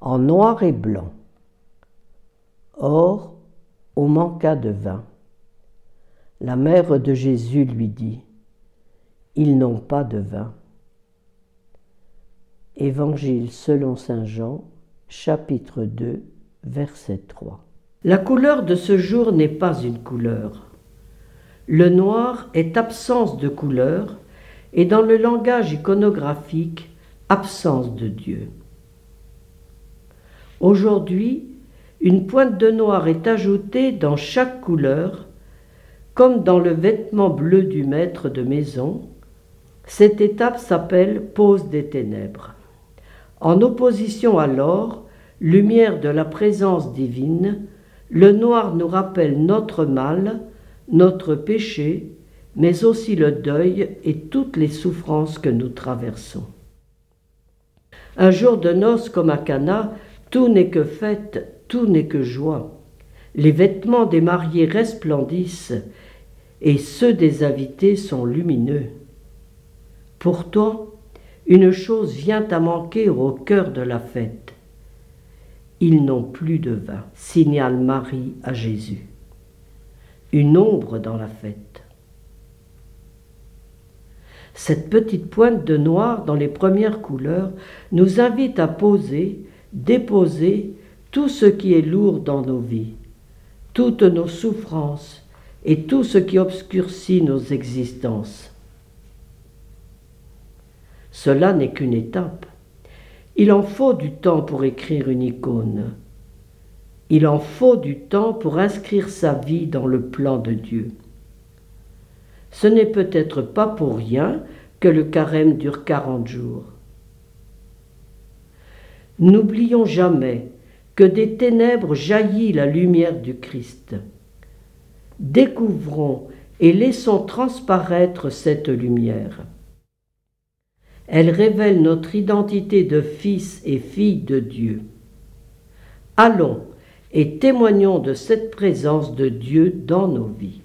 en noir et blanc. Or, on manqua de vin. La mère de Jésus lui dit, Ils n'ont pas de vin. Évangile selon Saint Jean, chapitre 2, verset 3. La couleur de ce jour n'est pas une couleur. Le noir est absence de couleur et dans le langage iconographique, absence de Dieu. Aujourd'hui, une pointe de noir est ajoutée dans chaque couleur, comme dans le vêtement bleu du maître de maison. Cette étape s'appelle pose des ténèbres. En opposition alors, lumière de la présence divine, le noir nous rappelle notre mal, notre péché, mais aussi le deuil et toutes les souffrances que nous traversons. Un jour de noces comme à Cana, tout n'est que fête, tout n'est que joie. Les vêtements des mariés resplendissent et ceux des invités sont lumineux. Pourtant, une chose vient à manquer au cœur de la fête. Ils n'ont plus de vin, signale Marie à Jésus. Une ombre dans la fête. Cette petite pointe de noir dans les premières couleurs nous invite à poser, déposer tout ce qui est lourd dans nos vies, toutes nos souffrances et tout ce qui obscurcit nos existences. Cela n'est qu'une étape. Il en faut du temps pour écrire une icône. Il en faut du temps pour inscrire sa vie dans le plan de Dieu. Ce n'est peut-être pas pour rien que le carême dure quarante jours. N'oublions jamais que des ténèbres jaillit la lumière du Christ. Découvrons et laissons transparaître cette lumière. Elle révèle notre identité de fils et fille de Dieu. Allons et témoignons de cette présence de Dieu dans nos vies.